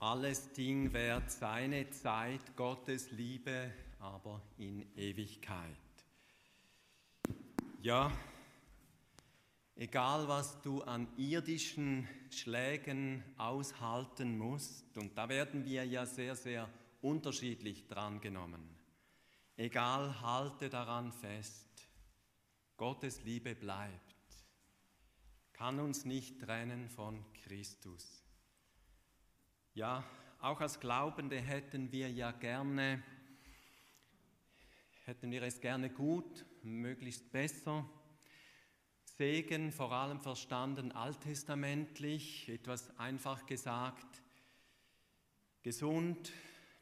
Alles Ding währt seine Zeit, Gottes Liebe aber in Ewigkeit. Ja, egal was du an irdischen Schlägen aushalten musst, und da werden wir ja sehr, sehr unterschiedlich drangenommen, egal, halte daran fest, Gottes Liebe bleibt, kann uns nicht trennen von Christus. Ja, auch als Glaubende hätten wir ja gerne, hätten wir es gerne gut, möglichst besser. Segen vor allem verstanden alttestamentlich, etwas einfach gesagt, gesund,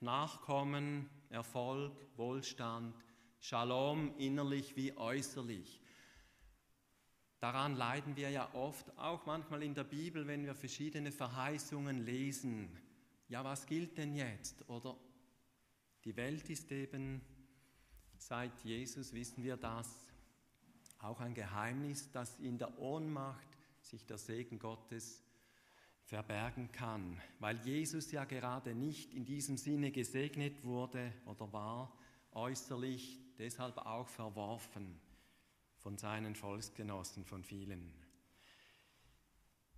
Nachkommen, Erfolg, Wohlstand, Shalom innerlich wie äußerlich. Daran leiden wir ja oft, auch manchmal in der Bibel, wenn wir verschiedene Verheißungen lesen. Ja, was gilt denn jetzt? Oder die Welt ist eben, seit Jesus wissen wir das, auch ein Geheimnis, dass in der Ohnmacht sich der Segen Gottes verbergen kann, weil Jesus ja gerade nicht in diesem Sinne gesegnet wurde oder war, äußerlich deshalb auch verworfen von seinen Volksgenossen, von vielen.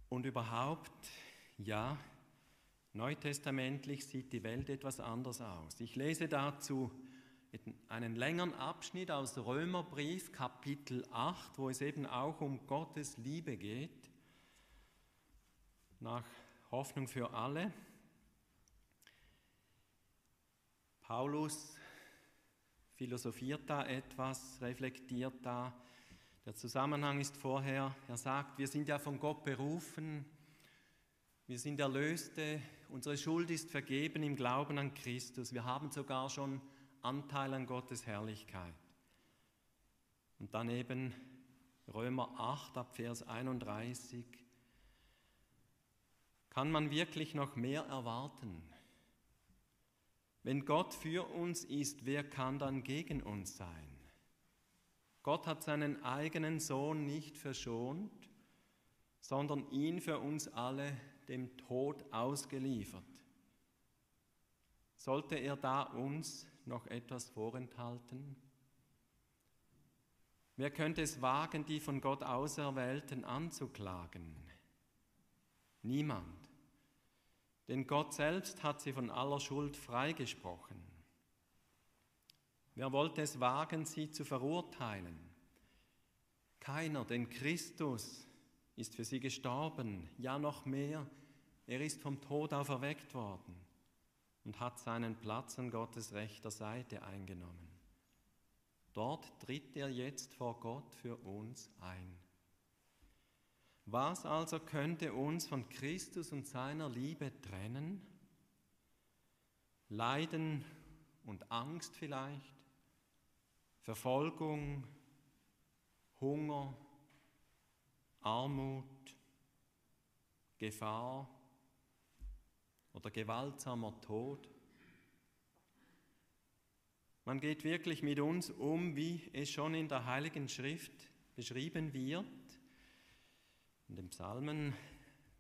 Und überhaupt, ja, neutestamentlich sieht die Welt etwas anders aus. Ich lese dazu einen längeren Abschnitt aus Römerbrief Kapitel 8, wo es eben auch um Gottes Liebe geht, nach Hoffnung für alle. Paulus philosophiert da etwas, reflektiert da der Zusammenhang ist vorher, er sagt, wir sind ja von Gott berufen, wir sind Erlöste, unsere Schuld ist vergeben im Glauben an Christus, wir haben sogar schon Anteil an Gottes Herrlichkeit. Und dann eben Römer 8 ab Vers 31. Kann man wirklich noch mehr erwarten? Wenn Gott für uns ist, wer kann dann gegen uns sein? Gott hat seinen eigenen Sohn nicht verschont, sondern ihn für uns alle dem Tod ausgeliefert. Sollte er da uns noch etwas vorenthalten? Wer könnte es wagen, die von Gott Auserwählten anzuklagen? Niemand. Denn Gott selbst hat sie von aller Schuld freigesprochen. Wer wollte es wagen, sie zu verurteilen? Keiner, denn Christus ist für sie gestorben, ja noch mehr, er ist vom Tod auferweckt worden und hat seinen Platz an Gottes rechter Seite eingenommen. Dort tritt er jetzt vor Gott für uns ein. Was also könnte uns von Christus und seiner Liebe trennen? Leiden und Angst vielleicht? Verfolgung, Hunger, Armut, Gefahr oder gewaltsamer Tod. Man geht wirklich mit uns um, wie es schon in der Heiligen Schrift beschrieben wird, in den Psalmen,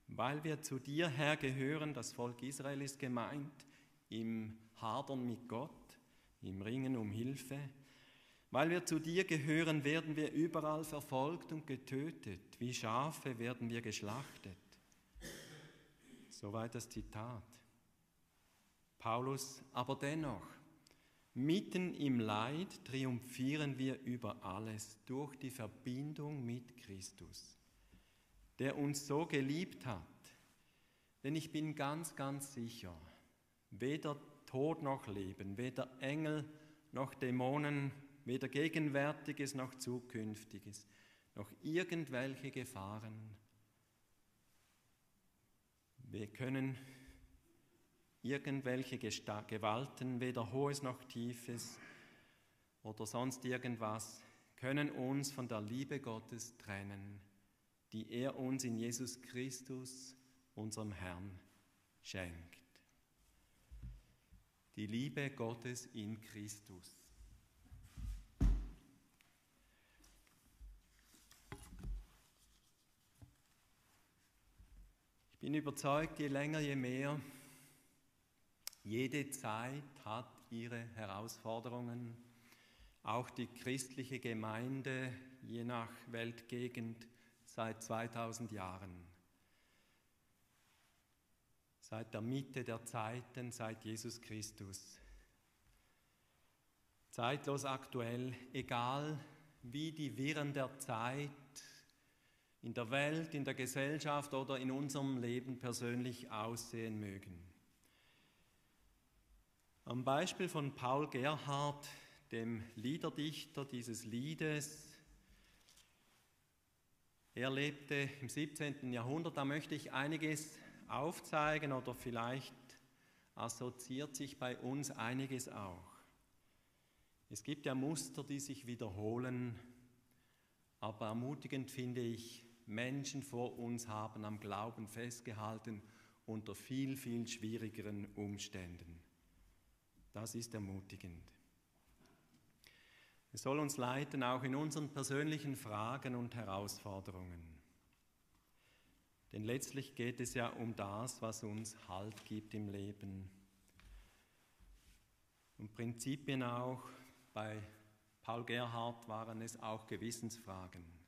weil wir zu dir, Herr, gehören, das Volk Israel ist gemeint, im Hadern mit Gott, im Ringen um Hilfe, weil wir zu dir gehören, werden wir überall verfolgt und getötet. Wie Schafe werden wir geschlachtet. Soweit das Zitat. Paulus, aber dennoch, mitten im Leid triumphieren wir über alles durch die Verbindung mit Christus, der uns so geliebt hat. Denn ich bin ganz, ganz sicher, weder Tod noch Leben, weder Engel noch Dämonen weder Gegenwärtiges noch Zukünftiges, noch irgendwelche Gefahren. Wir können irgendwelche Gewalten, weder Hohes noch Tiefes oder sonst irgendwas, können uns von der Liebe Gottes trennen, die er uns in Jesus Christus, unserem Herrn, schenkt. Die Liebe Gottes in Christus. Bin überzeugt, je länger, je mehr Jede Zeit hat ihre Herausforderungen. Auch die christliche Gemeinde, je nach Weltgegend, seit 2000 Jahren. Seit der Mitte der Zeiten, seit Jesus Christus. Zeitlos aktuell, egal wie die Wirren der Zeit in der Welt, in der Gesellschaft oder in unserem Leben persönlich aussehen mögen. Am Beispiel von Paul Gerhard, dem Liederdichter dieses Liedes, er lebte im 17. Jahrhundert, da möchte ich einiges aufzeigen oder vielleicht assoziiert sich bei uns einiges auch. Es gibt ja Muster, die sich wiederholen, aber ermutigend finde ich, Menschen vor uns haben am Glauben festgehalten unter viel, viel schwierigeren Umständen. Das ist ermutigend. Es soll uns leiten auch in unseren persönlichen Fragen und Herausforderungen. Denn letztlich geht es ja um das, was uns Halt gibt im Leben. Und Prinzipien auch, bei Paul Gerhard waren es auch Gewissensfragen.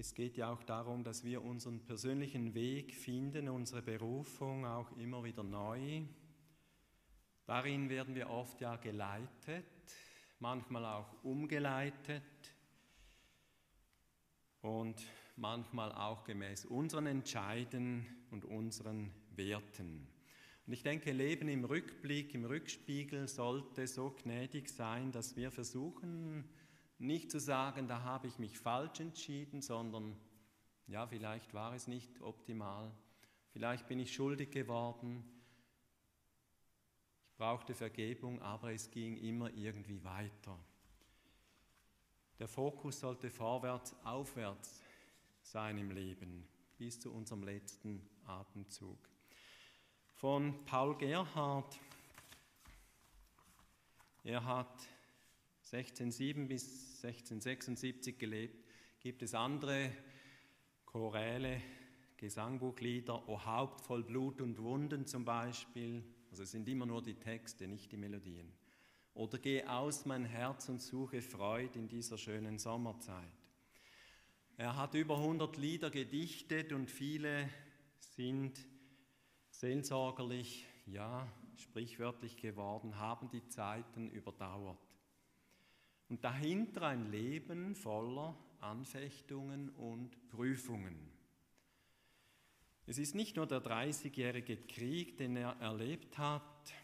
Es geht ja auch darum, dass wir unseren persönlichen Weg finden, unsere Berufung auch immer wieder neu. Darin werden wir oft ja geleitet, manchmal auch umgeleitet und manchmal auch gemäß unseren Entscheiden und unseren Werten. Und ich denke, Leben im Rückblick, im Rückspiegel sollte so gnädig sein, dass wir versuchen, nicht zu sagen, da habe ich mich falsch entschieden, sondern ja, vielleicht war es nicht optimal, vielleicht bin ich schuldig geworden, ich brauchte Vergebung, aber es ging immer irgendwie weiter. Der Fokus sollte vorwärts, aufwärts sein im Leben, bis zu unserem letzten Atemzug. Von Paul Gerhard, er hat 1607 bis 1676 gelebt, gibt es andere Choräle, Gesangbuchlieder, O Haupt voll Blut und Wunden zum Beispiel. Also es sind immer nur die Texte, nicht die Melodien. Oder Geh aus mein Herz und suche Freud in dieser schönen Sommerzeit. Er hat über 100 Lieder gedichtet und viele sind seelsorgerlich, ja, sprichwörtlich geworden, haben die Zeiten überdauert und dahinter ein Leben voller Anfechtungen und Prüfungen. Es ist nicht nur der 30-jährige Krieg, den er erlebt hat.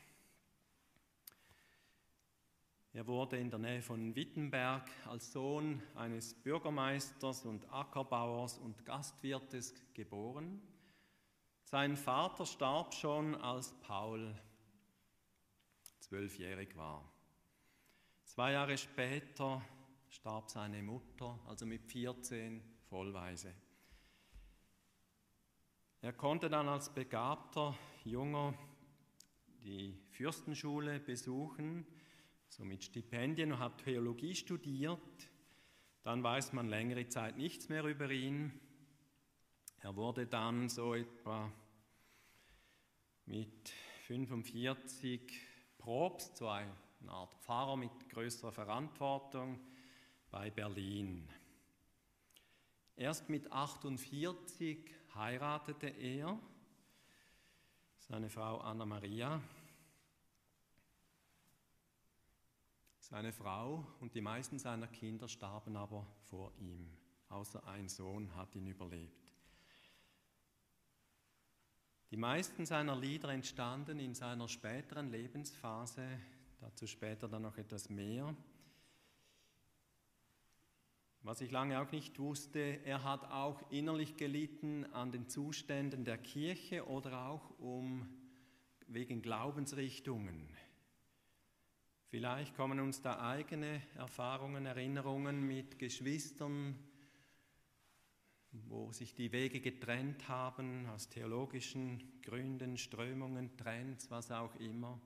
Er wurde in der Nähe von Wittenberg als Sohn eines Bürgermeisters und Ackerbauers und Gastwirtes geboren. Sein Vater starb schon, als Paul zwölfjährig war. Zwei Jahre später starb seine Mutter, also mit 14 vollweise. Er konnte dann als begabter Junger die Fürstenschule besuchen, so mit Stipendien und hat Theologie studiert. Dann weiß man längere Zeit nichts mehr über ihn. Er wurde dann so etwa mit 45 Probst, ein eine Art Pfarrer mit größerer Verantwortung bei Berlin. Erst mit 48 heiratete er seine Frau Anna Maria. Seine Frau und die meisten seiner Kinder starben aber vor ihm, außer ein Sohn hat ihn überlebt. Die meisten seiner Lieder entstanden in seiner späteren Lebensphase Dazu später dann noch etwas mehr. Was ich lange auch nicht wusste, er hat auch innerlich gelitten an den Zuständen der Kirche oder auch um, wegen Glaubensrichtungen. Vielleicht kommen uns da eigene Erfahrungen, Erinnerungen mit Geschwistern, wo sich die Wege getrennt haben, aus theologischen Gründen, Strömungen, Trends, was auch immer.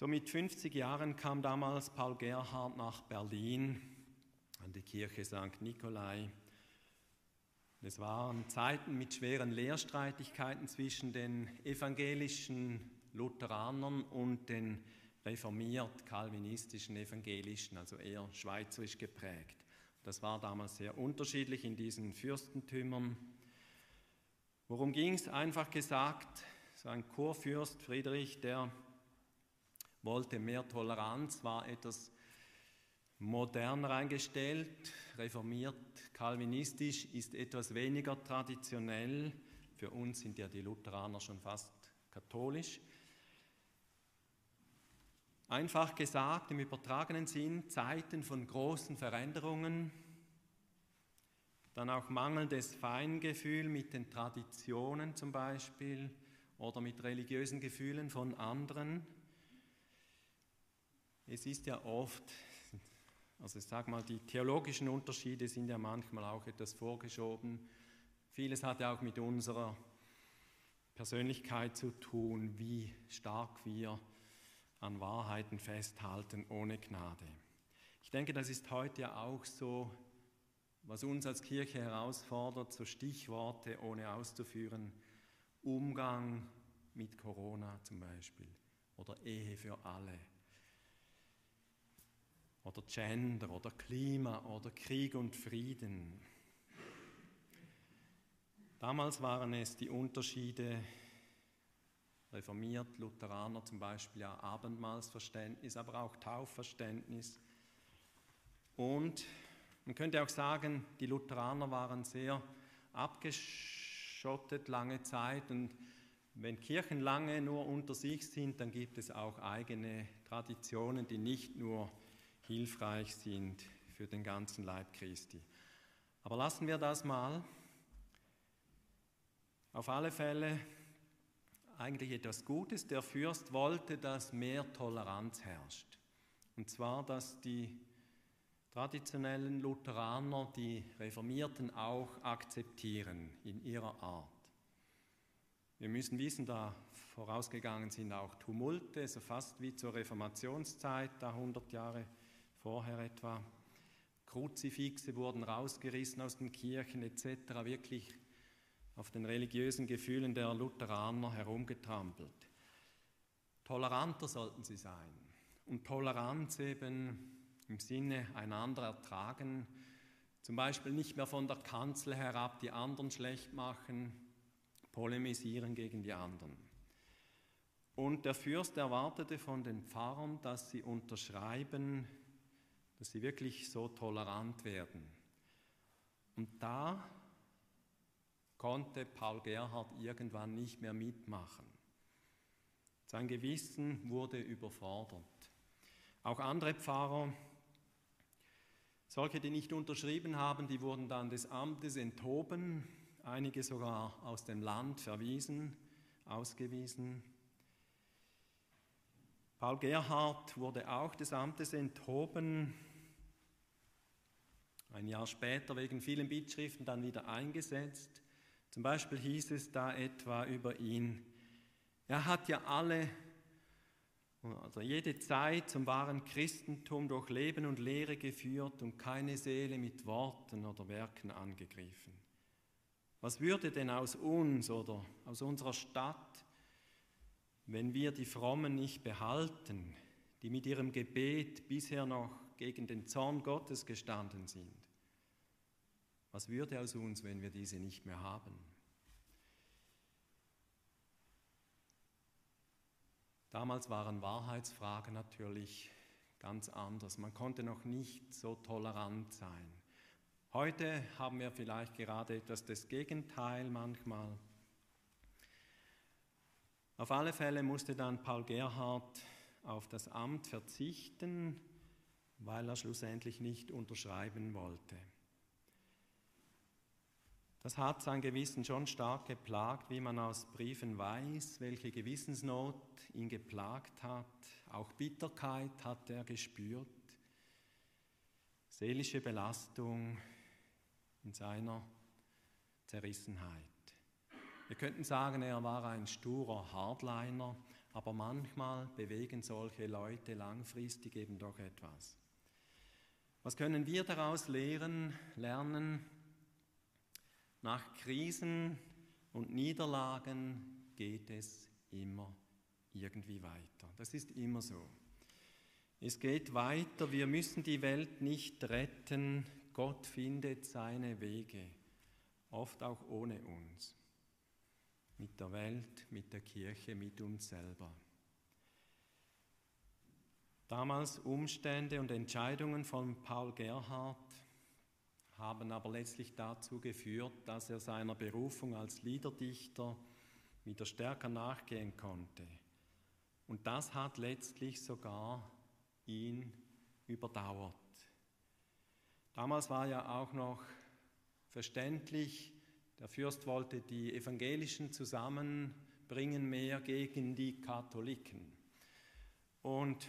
So mit 50 Jahren kam damals Paul Gerhard nach Berlin an die Kirche St. Nikolai. Es waren Zeiten mit schweren Lehrstreitigkeiten zwischen den evangelischen Lutheranern und den reformiert kalvinistischen Evangelischen, also eher schweizerisch geprägt. Das war damals sehr unterschiedlich in diesen Fürstentümern. Worum ging es? Einfach gesagt, so ein Kurfürst Friedrich, der wollte mehr Toleranz, war etwas moderner eingestellt, reformiert, kalvinistisch, ist etwas weniger traditionell. Für uns sind ja die Lutheraner schon fast katholisch. Einfach gesagt, im übertragenen Sinn, Zeiten von großen Veränderungen, dann auch mangelndes Feingefühl mit den Traditionen zum Beispiel oder mit religiösen Gefühlen von anderen. Es ist ja oft, also ich sage mal, die theologischen Unterschiede sind ja manchmal auch etwas vorgeschoben. Vieles hat ja auch mit unserer Persönlichkeit zu tun, wie stark wir an Wahrheiten festhalten ohne Gnade. Ich denke, das ist heute ja auch so, was uns als Kirche herausfordert, so Stichworte ohne auszuführen. Umgang mit Corona zum Beispiel oder Ehe für alle oder Gender oder Klima oder Krieg und Frieden. Damals waren es die Unterschiede reformiert, Lutheraner zum Beispiel ja Abendmahlsverständnis, aber auch Taufverständnis. Und man könnte auch sagen, die Lutheraner waren sehr abgeschottet lange Zeit und wenn Kirchen lange nur unter sich sind, dann gibt es auch eigene Traditionen, die nicht nur hilfreich sind für den ganzen Leib Christi. Aber lassen wir das mal. Auf alle Fälle eigentlich etwas Gutes. Der Fürst wollte, dass mehr Toleranz herrscht. Und zwar, dass die traditionellen Lutheraner die Reformierten auch akzeptieren in ihrer Art. Wir müssen wissen, da vorausgegangen sind auch Tumulte, so fast wie zur Reformationszeit, da 100 Jahre vorher etwa. Kruzifixe wurden rausgerissen aus den Kirchen etc. Wirklich auf den religiösen Gefühlen der Lutheraner herumgetrampelt. Toleranter sollten sie sein. Und Toleranz eben im Sinne einander ertragen, zum Beispiel nicht mehr von der Kanzel herab die anderen schlecht machen, polemisieren gegen die anderen. Und der Fürst erwartete von den Pfarrern, dass sie unterschreiben, dass sie wirklich so tolerant werden. Und da konnte Paul Gerhard irgendwann nicht mehr mitmachen. Sein Gewissen wurde überfordert. Auch andere Pfarrer, solche, die nicht unterschrieben haben, die wurden dann des Amtes enthoben, einige sogar aus dem Land verwiesen, ausgewiesen. Paul Gerhard wurde auch des Amtes enthoben, ein Jahr später wegen vielen Bittschriften dann wieder eingesetzt. Zum Beispiel hieß es da etwa über ihn, er hat ja alle, also jede Zeit zum wahren Christentum durch Leben und Lehre geführt und keine Seele mit Worten oder Werken angegriffen. Was würde denn aus uns oder aus unserer Stadt, wenn wir die Frommen nicht behalten, die mit ihrem Gebet bisher noch gegen den Zorn Gottes gestanden sind? Was würde aus uns, wenn wir diese nicht mehr haben? Damals waren Wahrheitsfragen natürlich ganz anders. Man konnte noch nicht so tolerant sein. Heute haben wir vielleicht gerade etwas das Gegenteil manchmal. Auf alle Fälle musste dann Paul Gerhard auf das Amt verzichten, weil er schlussendlich nicht unterschreiben wollte. Das hat sein Gewissen schon stark geplagt, wie man aus Briefen weiß, welche Gewissensnot ihn geplagt hat. Auch Bitterkeit hat er gespürt, seelische Belastung in seiner Zerrissenheit. Wir könnten sagen, er war ein sturer Hardliner, aber manchmal bewegen solche Leute langfristig eben doch etwas. Was können wir daraus lehren, lernen? Nach Krisen und Niederlagen geht es immer irgendwie weiter. Das ist immer so. Es geht weiter, wir müssen die Welt nicht retten, Gott findet seine Wege, oft auch ohne uns, mit der Welt, mit der Kirche, mit uns selber. Damals Umstände und Entscheidungen von Paul Gerhard haben aber letztlich dazu geführt, dass er seiner Berufung als Liederdichter wieder stärker nachgehen konnte. Und das hat letztlich sogar ihn überdauert. Damals war ja auch noch verständlich, der Fürst wollte die Evangelischen zusammenbringen mehr gegen die Katholiken. Und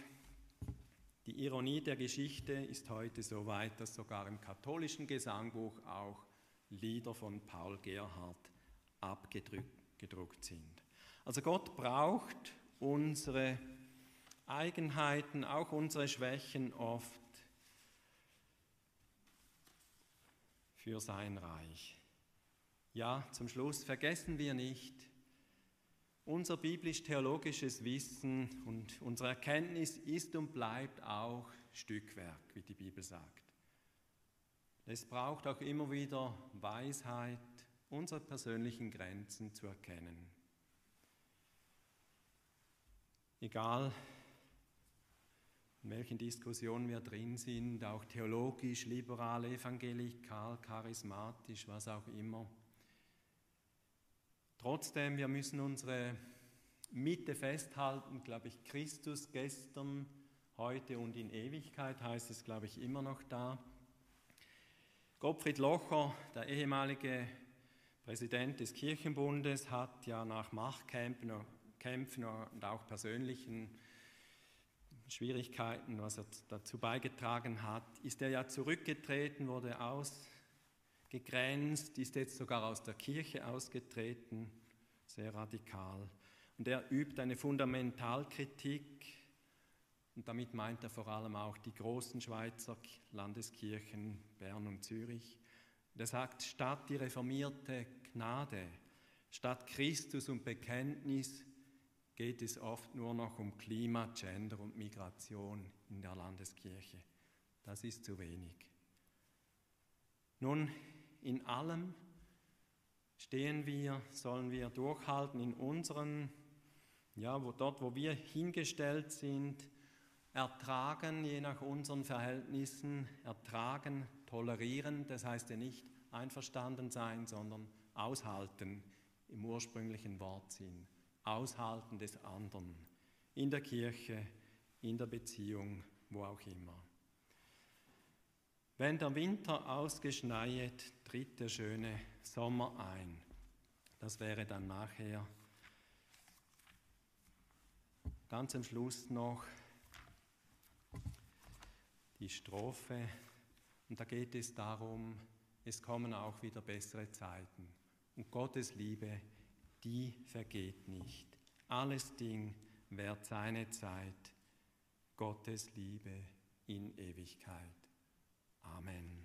die Ironie der Geschichte ist heute so weit, dass sogar im katholischen Gesangbuch auch Lieder von Paul Gerhard abgedruckt sind. Also Gott braucht unsere Eigenheiten, auch unsere Schwächen oft für sein Reich. Ja, zum Schluss vergessen wir nicht, unser biblisch-theologisches Wissen und unsere Erkenntnis ist und bleibt auch Stückwerk, wie die Bibel sagt. Es braucht auch immer wieder Weisheit, unsere persönlichen Grenzen zu erkennen. Egal, in welchen Diskussionen wir drin sind, auch theologisch, liberal, evangelikal, charismatisch, was auch immer. Trotzdem, wir müssen unsere Mitte festhalten, glaube ich, Christus gestern, heute und in Ewigkeit heißt es, glaube ich, immer noch da. Gottfried Locher, der ehemalige Präsident des Kirchenbundes, hat ja nach Machtkämpfen und auch persönlichen Schwierigkeiten, was er dazu beigetragen hat, ist er ja zurückgetreten, wurde ausgegrenzt, ist jetzt sogar aus der Kirche ausgetreten, sehr radikal. Und er übt eine Fundamentalkritik und damit meint er vor allem auch die großen Schweizer Landeskirchen Bern und Zürich. Er sagt, statt die reformierte Gnade, statt Christus und Bekenntnis geht es oft nur noch um Klima, Gender und Migration in der Landeskirche. Das ist zu wenig. Nun, in allem stehen wir, sollen wir durchhalten in unseren, ja, wo, dort, wo wir hingestellt sind, ertragen, je nach unseren Verhältnissen, ertragen, tolerieren, das heißt ja nicht einverstanden sein, sondern aushalten im ursprünglichen Wortsinn. Aushalten des anderen, in der Kirche, in der Beziehung, wo auch immer. Wenn der Winter ausgeschneit, tritt der schöne Sommer ein. Das wäre dann nachher ganz am Schluss noch die Strophe. Und da geht es darum, es kommen auch wieder bessere Zeiten. Und Gottes Liebe die vergeht nicht. Alles Ding währt seine Zeit, Gottes Liebe in Ewigkeit. Amen.